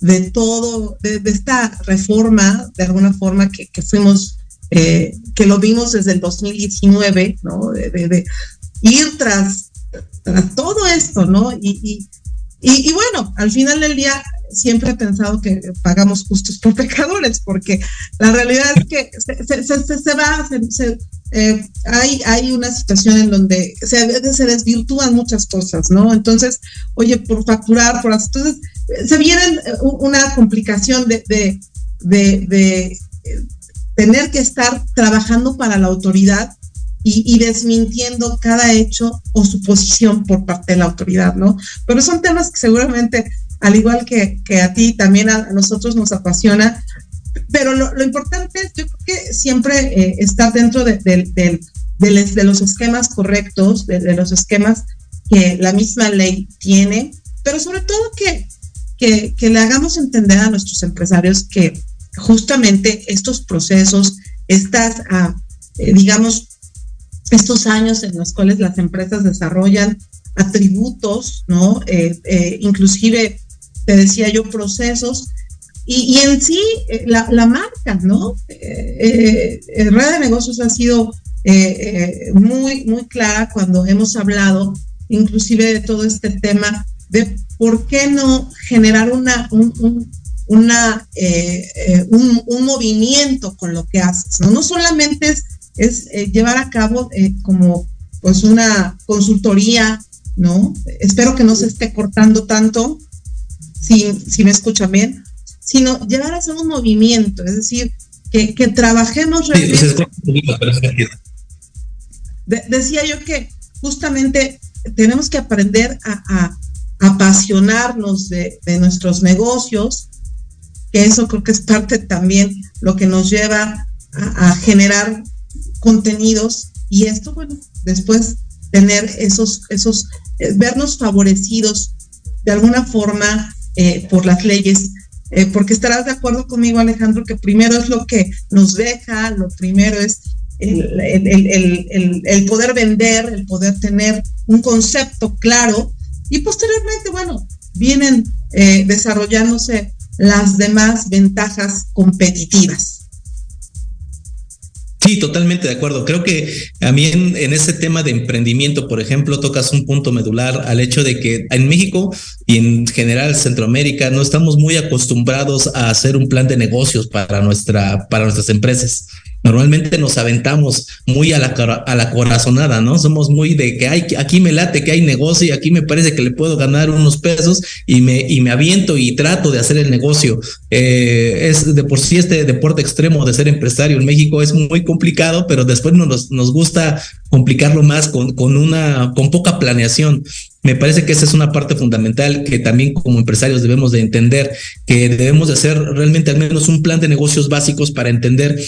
de, todo, de, esta reforma, de alguna forma que, que fuimos, que lo vimos desde el 2019, ¿no? De, ir tras, tras todo esto, ¿no? Y, y, y, y bueno, al final del día siempre he pensado que pagamos justos por pecadores, porque la realidad es que se, va, eh, hay, hay una situación en donde se, se desvirtúan muchas cosas, ¿no? Entonces, oye, por facturar, por entonces se viene eh, una complicación de, de, de, eh, tener que estar trabajando para la autoridad y, y, desmintiendo cada hecho o suposición por parte de la autoridad, ¿no? Pero son temas que seguramente al igual que, a ti, también a, nosotros nos apasiona pero lo, importante es, que siempre eh, estar dentro de, de, los esquemas correctos, de, los esquemas que la misma ley tiene, pero sobre todo que, que, le hagamos entender a nuestros empresarios que justamente estos procesos, estas, ah, eh, digamos, estos años en los cuales las empresas desarrollan atributos, ¿no? Eh, eh, inclusive, decía yo, procesos, y, en sí la, marca, ¿no? Red de Negocios ha sido muy, muy clara cuando hemos hablado inclusive de todo este tema de por qué no generar una, un, una, eh, eh, un, movimiento con lo que haces, ¿no? No solamente es, es eh, llevar a cabo como pues una consultoría, ¿no? Espero que no se esté cortando tanto, si, si me escuchan bien, sino llevar a hacer un movimiento, es decir, que, que trabajemos realmente. decía yo que justamente tenemos que aprender a, apasionarnos de, nuestros negocios, que eso creo que es parte también lo que nos lleva a, generar contenidos y esto, bueno, después tener esos, esos, eh, vernos favorecidos de alguna forma eh, por las leyes, eh, porque estarás de acuerdo conmigo, Alejandro, que primero es lo que nos deja, lo primero es el, poder vender, el poder tener un concepto claro y posteriormente, bueno, vienen eh, desarrollándose las demás ventajas competitivas. Sí, totalmente de acuerdo. Creo que a mí en, en, ese tema de emprendimiento, por ejemplo, tocas un punto medular al hecho de que en México y en general Centroamérica no estamos muy acostumbrados a hacer un plan de negocios para, nuestra, para nuestras empresas normalmente nos aventamos muy a la, a la corazonada, ¿no? Somos muy de que hay, aquí me late que hay negocio y aquí me parece que le puedo ganar unos pesos y me, y me aviento y trato de hacer el negocio. Eh, es de por sí este deporte extremo de ser empresario en México es muy complicado, pero después nos, nos gusta complicarlo más con, con una, con poca planeación. Me parece que esa es una parte fundamental que también como empresarios debemos de entender, que debemos de hacer realmente al menos un plan de negocios básicos para entender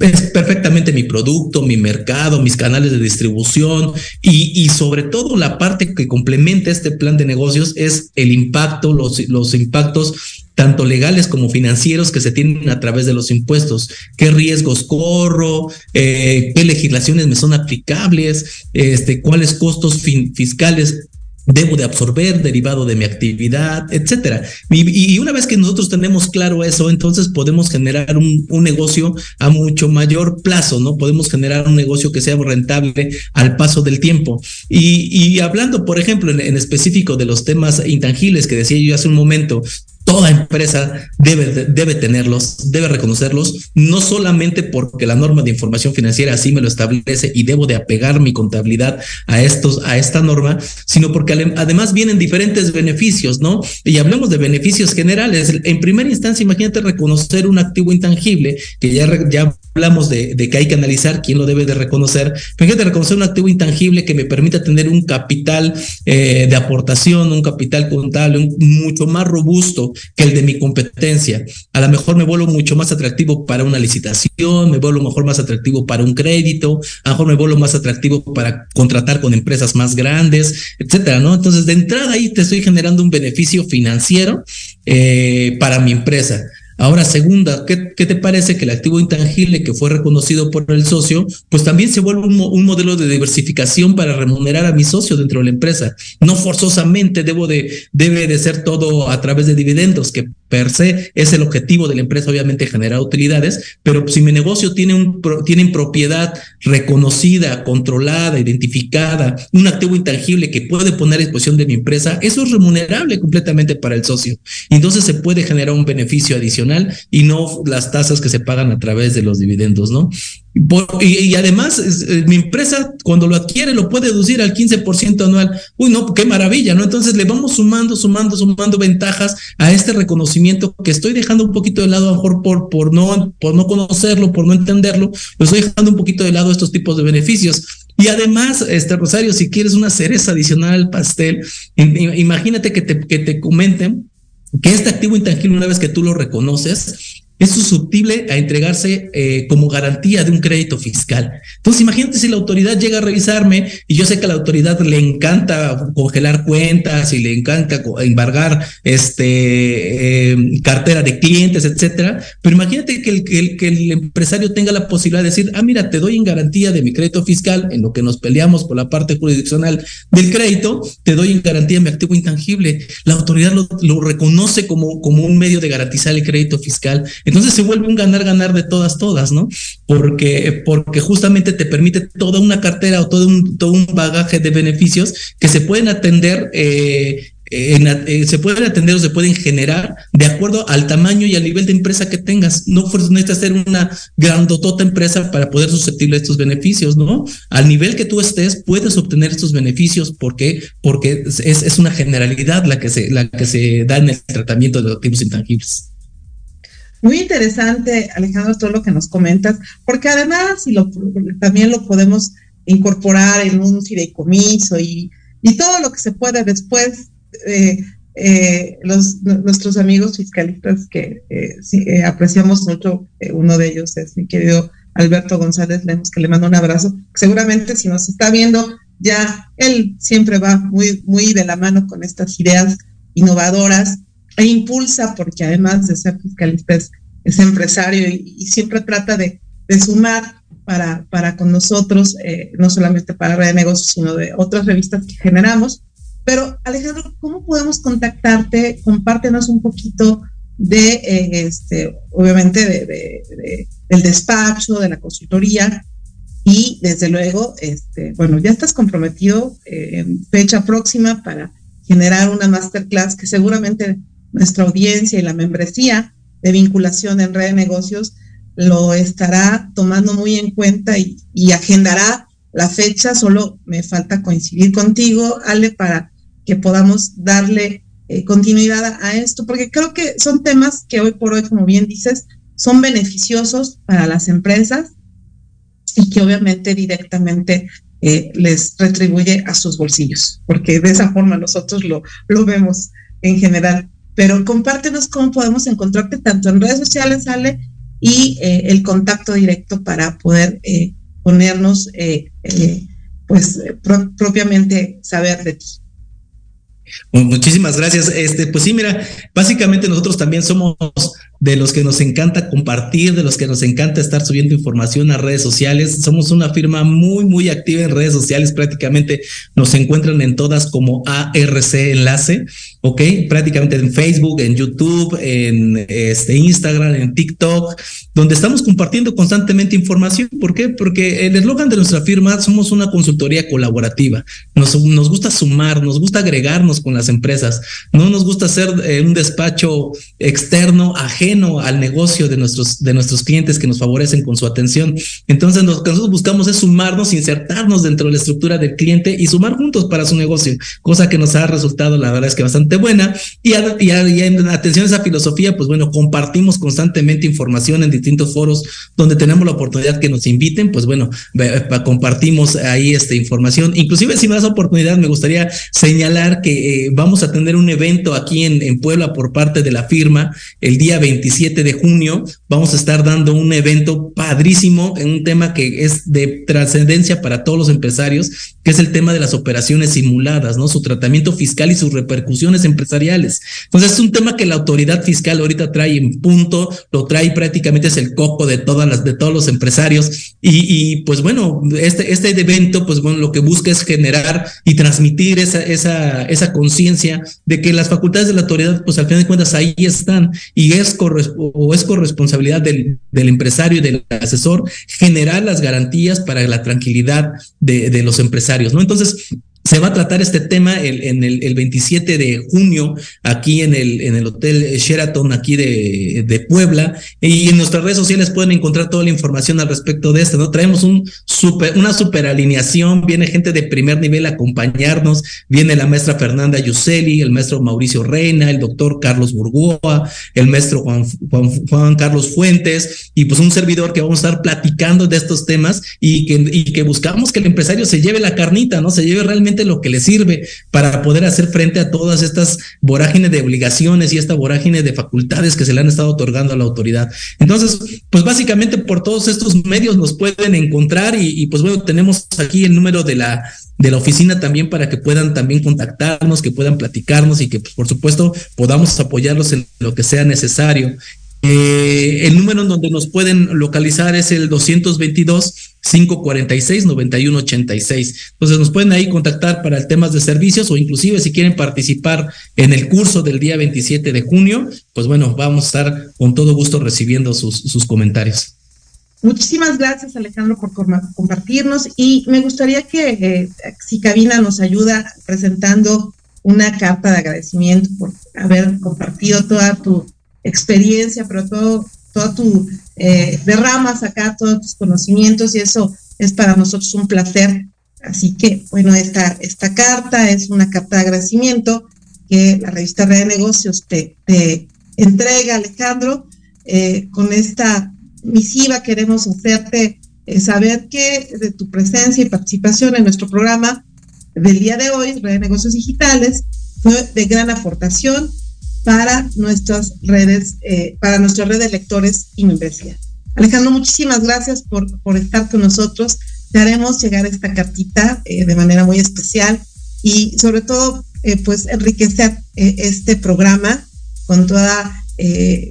es perfectamente mi producto, mi mercado, mis canales de distribución y, sobre todo la parte que complementa este plan de negocios es el impacto, los, los impactos tanto legales como financieros que se tienen a través de los impuestos. ¿Qué riesgos corro? Eh, ¿Qué legislaciones me son aplicables? Este, ¿Cuáles costos fiscales debo de absorber derivado de mi actividad, etcétera. Y, una vez que nosotros tenemos claro eso, entonces podemos generar un, negocio a mucho mayor plazo, ¿no? Podemos generar un negocio que sea rentable al paso del tiempo. Y, hablando, por ejemplo, en, en, específico de los temas intangibles que decía yo hace un momento, Toda empresa debe, debe tenerlos, debe reconocerlos, no solamente porque la norma de información financiera así me lo establece y debo de apegar mi contabilidad a estos, a esta norma, sino porque además vienen diferentes beneficios, ¿no? Y hablemos de beneficios generales. En primera instancia, imagínate reconocer un activo intangible, que ya, ya hablamos de, que hay que analizar quién lo debe de reconocer. Fíjate, reconocer un activo intangible que me permita tener un capital eh, de aportación, un capital contable mucho más robusto que el de mi competencia. A lo mejor me vuelvo mucho más atractivo para una licitación, me vuelvo mejor más atractivo para un crédito, a lo mejor me vuelvo más atractivo para contratar con empresas más grandes, etcétera, ¿no? Entonces, de entrada ahí te estoy generando un beneficio financiero eh, para mi empresa. Ahora, segunda, ¿qué, te parece que el activo intangible que fue reconocido por el socio, pues también se vuelve un, modelo de diversificación para remunerar a mi socio dentro de la empresa? No forzosamente debo de, debe de ser todo a través de dividendos, que per se es el objetivo de la empresa, obviamente generar utilidades, pero si mi negocio tiene, un, tiene propiedad reconocida, controlada, identificada, un activo intangible que puede poner a disposición de mi empresa, eso es remunerable completamente para el socio. Entonces se puede generar un beneficio adicional y no las tasas que se pagan a través de los dividendos, ¿no? y, además, eh, mi empresa cuando lo adquiere lo puede deducir al 15% anual. Uy, no, qué maravilla, ¿no? Entonces le vamos sumando, sumando, sumando ventajas a este reconocimiento que estoy dejando un poquito de lado, a lo mejor por, por, no, por no conocerlo, por no entenderlo, lo estoy dejando un poquito de lado estos tipos de beneficios. Y además, este Rosario, si quieres una cereza adicional al pastel, imagínate que te, que te comenten que este activo intangible, una vez que tú lo reconoces, es susceptible a entregarse eh, como garantía de un crédito fiscal. Entonces, imagínate si la autoridad llega a revisarme y yo sé que a la autoridad le encanta congelar cuentas y le encanta embargar este eh, cartera de clientes, etcétera. Pero imagínate que el, que el, empresario tenga la posibilidad de decir, ah, mira, te doy en garantía de mi crédito fiscal, en lo que nos peleamos por la parte jurisdiccional del crédito, te doy en garantía mi activo intangible. La autoridad lo, lo reconoce como, como un medio de garantizar el crédito fiscal. Entonces se vuelve un ganar-ganar de todas, todas, ¿no? Porque, porque justamente te permite toda una cartera o todo un, todo un bagaje de beneficios que se pueden atender eh, eh, se pueden atender o se pueden generar de acuerdo al tamaño y al nivel de empresa que tengas. No necesitas ser una grandotota empresa para poder susceptible a estos beneficios, ¿no? Al nivel que tú estés, puedes obtener estos beneficios porque, porque es, es una generalidad la que, se, la que se da en el tratamiento de los activos intangibles. Muy interesante, Alejandro, todo lo que nos comentas, porque además, y lo, también lo podemos incorporar en un fideicomiso y, y todo lo que se puede después eh, eh, los, nuestros amigos fiscalistas que eh, apreciamos mucho, uno de ellos es mi querido Alberto González Lemos, que le mando un abrazo. Seguramente si nos está viendo, ya él siempre va muy, muy de la mano con estas ideas innovadoras e impulsa, porque además de ser fiscalista es, empresario y, siempre trata de, de, sumar para, para con nosotros, no solamente para Red de Negocios, sino de otras revistas que generamos. Pero Alejandro, ¿cómo podemos contactarte? Compártenos un poquito de, eh, este, obviamente, de, del despacho, de la consultoría y desde luego, este, bueno, ya estás comprometido eh, en fecha próxima para generar una masterclass que seguramente nuestra audiencia y la membresía de vinculación en red de negocios lo estará tomando muy en cuenta y, agendará la fecha. Solo me falta coincidir contigo, Ale, para que podamos darle eh, continuidad a, esto, porque creo que son temas que hoy por hoy, como bien dices, son beneficiosos para las empresas y que obviamente directamente eh, les retribuye a sus bolsillos, porque de esa forma nosotros lo, lo vemos en general. Pero compártenos cómo podemos encontrarte tanto en redes sociales, Ale, y eh, el contacto directo para poder ponernos, pues, propiamente saber de ti muchísimas gracias. Este, pues sí, mira, básicamente nosotros también somos de los que nos encanta compartir, de los que nos encanta estar subiendo información a redes sociales. Somos una firma muy, muy activa en redes sociales. Prácticamente nos encuentran en todas como ARC Enlace, ¿ok? Prácticamente en Facebook, en YouTube, en este, Instagram, en TikTok, donde estamos compartiendo constantemente información. ¿Por qué? Porque el eslogan de nuestra firma somos una consultoría colaborativa. Nos, nos gusta sumar, nos gusta agregarnos con las empresas. No nos gusta ser eh, un despacho externo, ajeno al negocio de nuestros, de nuestros clientes que nos favorecen con su atención. Entonces, lo que nosotros buscamos es sumarnos, insertarnos dentro de la estructura del cliente y sumar juntos para su negocio, cosa que nos ha resultado, la verdad es que bastante buena. Y, y, en atención a esa filosofía, pues bueno, compartimos constantemente información en distintos foros donde tenemos la oportunidad que nos inviten, pues bueno, compartimos ahí esta información. Inclusive, si me das oportunidad, me gustaría señalar que eh, vamos a tener un evento aquí en, en Puebla por parte de la firma el día 20 27 de junio vamos a estar dando un evento padrísimo en un tema que es de trascendencia para todos los empresarios, que es el tema de las operaciones simuladas, ¿no? Su tratamiento fiscal y sus repercusiones empresariales. Entonces es un tema que la autoridad fiscal ahorita trae en punto, lo trae prácticamente es el coco de todas las, de todos los empresarios. Y, y pues bueno, este, este evento, pues bueno, lo que busca es generar y transmitir esa, esa, esa conciencia de que las facultades de la autoridad, pues al final de cuentas ahí están y es o es corresponsabilidad del, empresario y del asesor generar las garantías para la tranquilidad de, de los empresarios, ¿no? Entonces, se va a tratar este tema el, en el, el, 27 de junio aquí en el, en el Hotel Sheraton aquí de, de, Puebla y en nuestras redes sociales pueden encontrar toda la información al respecto de esto, ¿no? Traemos un super, una super alineación, viene gente de primer nivel a acompañarnos, viene la maestra Fernanda Yuseli, el maestro Mauricio Reina, el doctor Carlos Burgoa, el maestro Juan, Juan, Juan Carlos Fuentes y pues un servidor que vamos a estar platicando de estos temas y que, y que buscamos que el empresario se lleve la carnita, ¿no? Se lleve realmente lo que le sirve para poder hacer frente a todas estas vorágines de obligaciones y esta vorágine de facultades que se le han estado otorgando a la autoridad. Entonces, pues básicamente por todos estos medios nos pueden encontrar y, pues bueno, tenemos aquí el número de la de la oficina también para que puedan también contactarnos, que puedan platicarnos y que pues, por supuesto podamos apoyarlos en lo que sea necesario. Eh, el número en donde nos pueden localizar es el 222-546-9186. Entonces nos pueden ahí contactar para temas de servicios o inclusive si quieren participar en el curso del día 27 de junio, pues bueno, vamos a estar con todo gusto recibiendo sus, sus comentarios. Muchísimas gracias Alejandro por compartirnos y me gustaría que eh, si Cabina nos ayuda presentando una carta de agradecimiento por haber compartido toda tu experiencia, pero todo, todo tu eh, derramas acá, todos tus conocimientos y eso es para nosotros un placer. Así que, bueno, esta, esta carta es una carta de agradecimiento que la revista Red de Negocios te, entrega, Alejandro, eh, con esta misiva queremos hacerte eh, saber que de tu presencia y participación en nuestro programa del día de hoy, Red de Negocios Digitales, fue de gran aportación para nuestras redes, eh, para nuestra red de lectores y membresía. Alejandro, muchísimas gracias por, por estar con nosotros. Te haremos llegar esta cartita eh, de manera muy especial y sobre todo, pues enriquecer este programa con toda,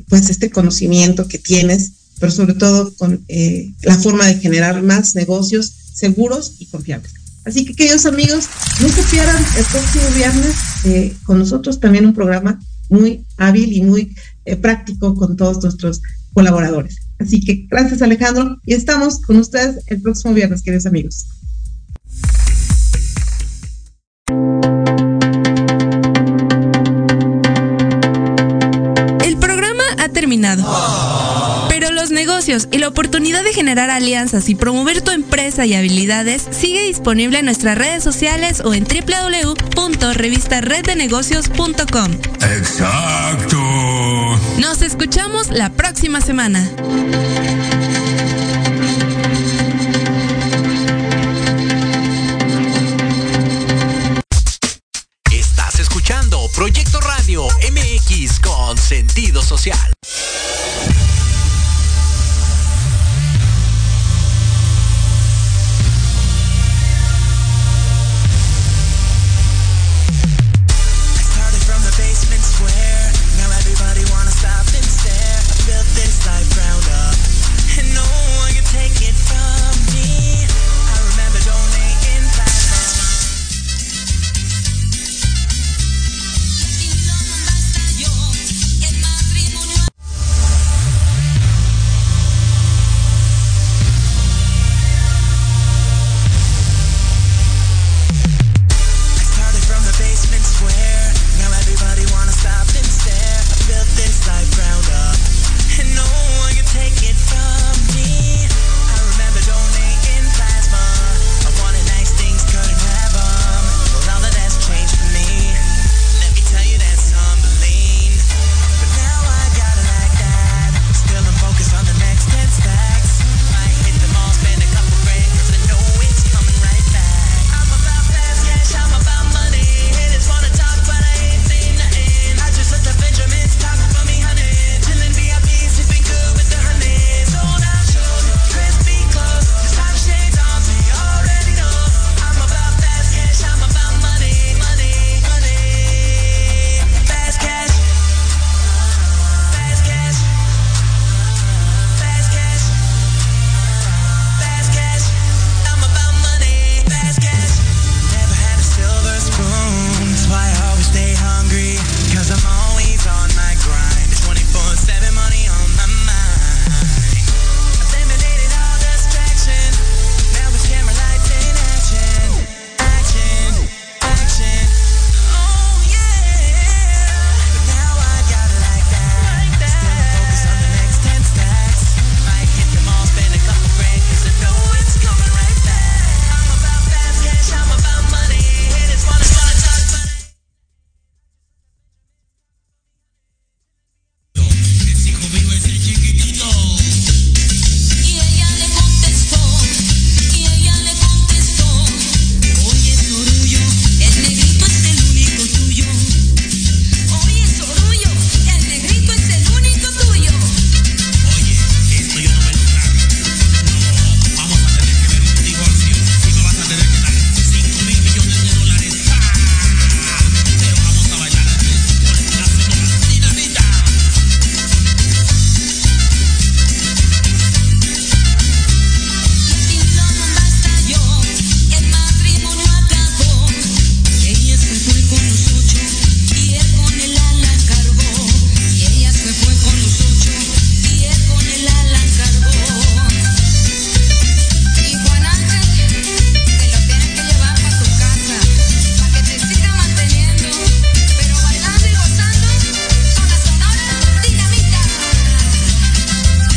pues este conocimiento que tienes pero sobre todo con eh, la forma de generar más negocios seguros y confiables. Así que, queridos amigos, no se pierdan el próximo viernes eh, con nosotros también un programa muy hábil y muy eh, práctico con todos nuestros colaboradores. Así que gracias Alejandro y estamos con ustedes el próximo viernes, queridos amigos. Y la oportunidad de generar alianzas y promover tu empresa y habilidades sigue disponible en nuestras redes sociales o en www.revistareddenegocios.com. Exacto. Nos escuchamos la próxima semana. Estás escuchando Proyecto Radio MX con sentido social.